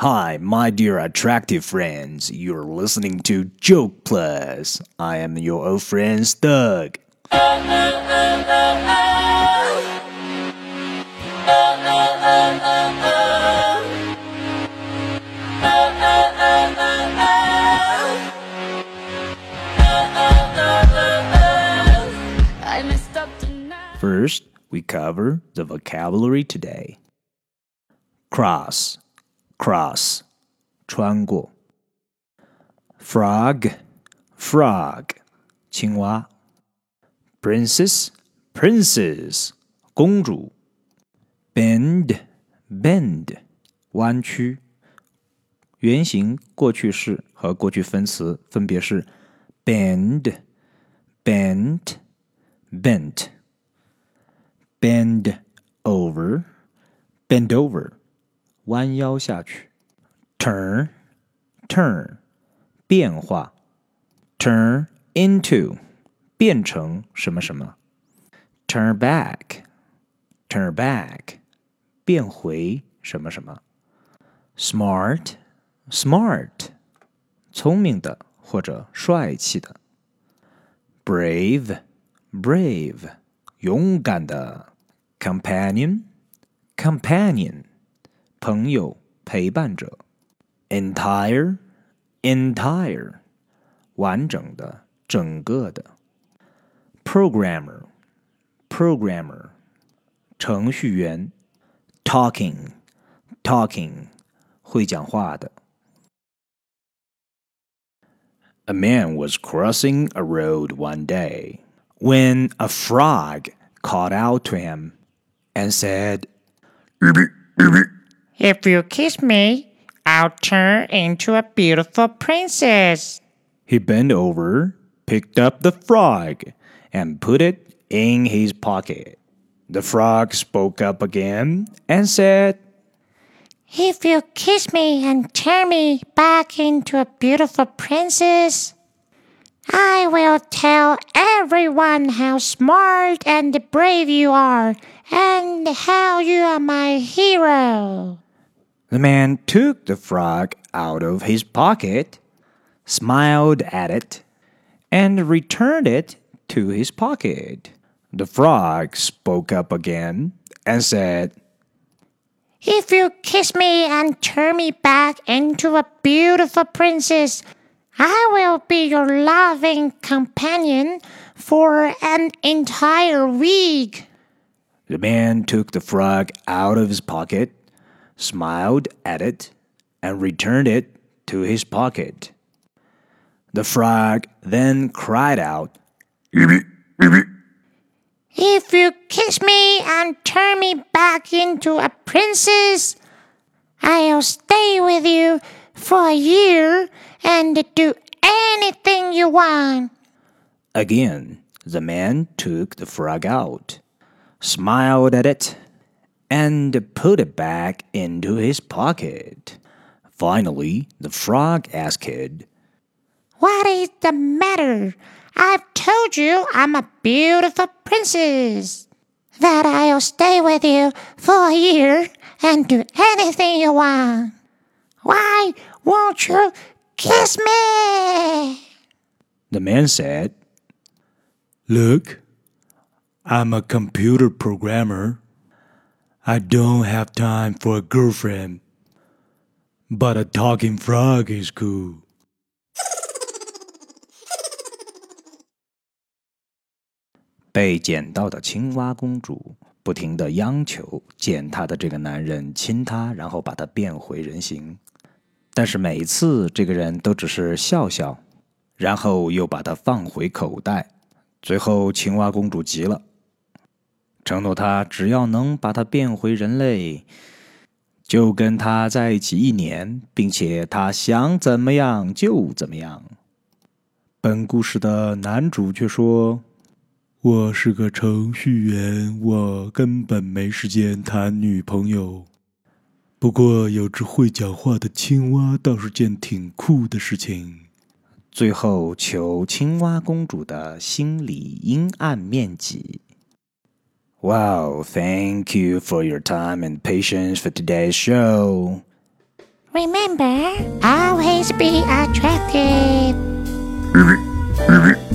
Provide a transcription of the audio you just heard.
Hi, my dear attractive friends. You're listening to Joke Plus. I am your old friend Doug. First, we cover the vocabulary today. Cross, cross, 穿过。Frog, frog, 青蛙。Princess, princess, 公主。Bend, bend, 弯曲。原形过去式和过去分词分别是 bend, bent, bent bend over, bend over， 弯腰下去。turn, turn，变化。turn into，变成什么什么。turn back, turn back，变回什么什么。smart, smart，聪明的或者帅气的。brave, brave。勇敢的，companion，companion， 朋友，陪伴者，entire，entire，完整的，整个的，programmer，programmer，程序员，talking，talking，会讲话的。A man was crossing a road one day when a frog called out to him and said, if you kiss me, I'll turn into a beautiful princess. He bent over, picked up the frog, and put it in his pocket. The frog spoke up again and said, If you kiss me and turn me back into a beautiful princess, I will tell everyone how smart and brave you are and how you are my hero. The man took the frog out of his pocket, smiled at it, and returned it to his pocket. The frog spoke up again and said, If you kiss me and turn me back into a beautiful princess, I will be your loving companion for an entire week. The man took the frog out of his pocket, smiled at it, and returned it to his pocket. The frog then cried out, If you kiss me and turn me back into a princess, I'll stay with you for a year and do anything you want. Again, the man took the frog out, smiled at it, and put it back into his pocket. Finally, the frog asked, Kid, What is the matter? I've told you I'm a beautiful princess. That I'll stay with you for a year and do anything you want. Why won't you kiss me? The man said, Look, I'm a computer programmer. I don't have time for a girlfriend. But a talking frog is cool. 被捡到的青蛙公主不停的央求捡她的这个男人亲她，然后把她变回人形。但是每次，这个人都只是笑笑，然后又把她放回口袋。最后，青蛙公主急了，承诺他只要能把他变回人类，就跟他在一起一年，并且他想怎么样就怎么样。本故事的男主却说：“我是个程序员，我根本没时间谈女朋友。”不过，有只会讲话的青蛙倒是件挺酷的事情。最后，求青蛙公主的心理阴暗面积。Wow! Thank you for your time and patience for today's show. Remember, always be attractive. Baby, baby,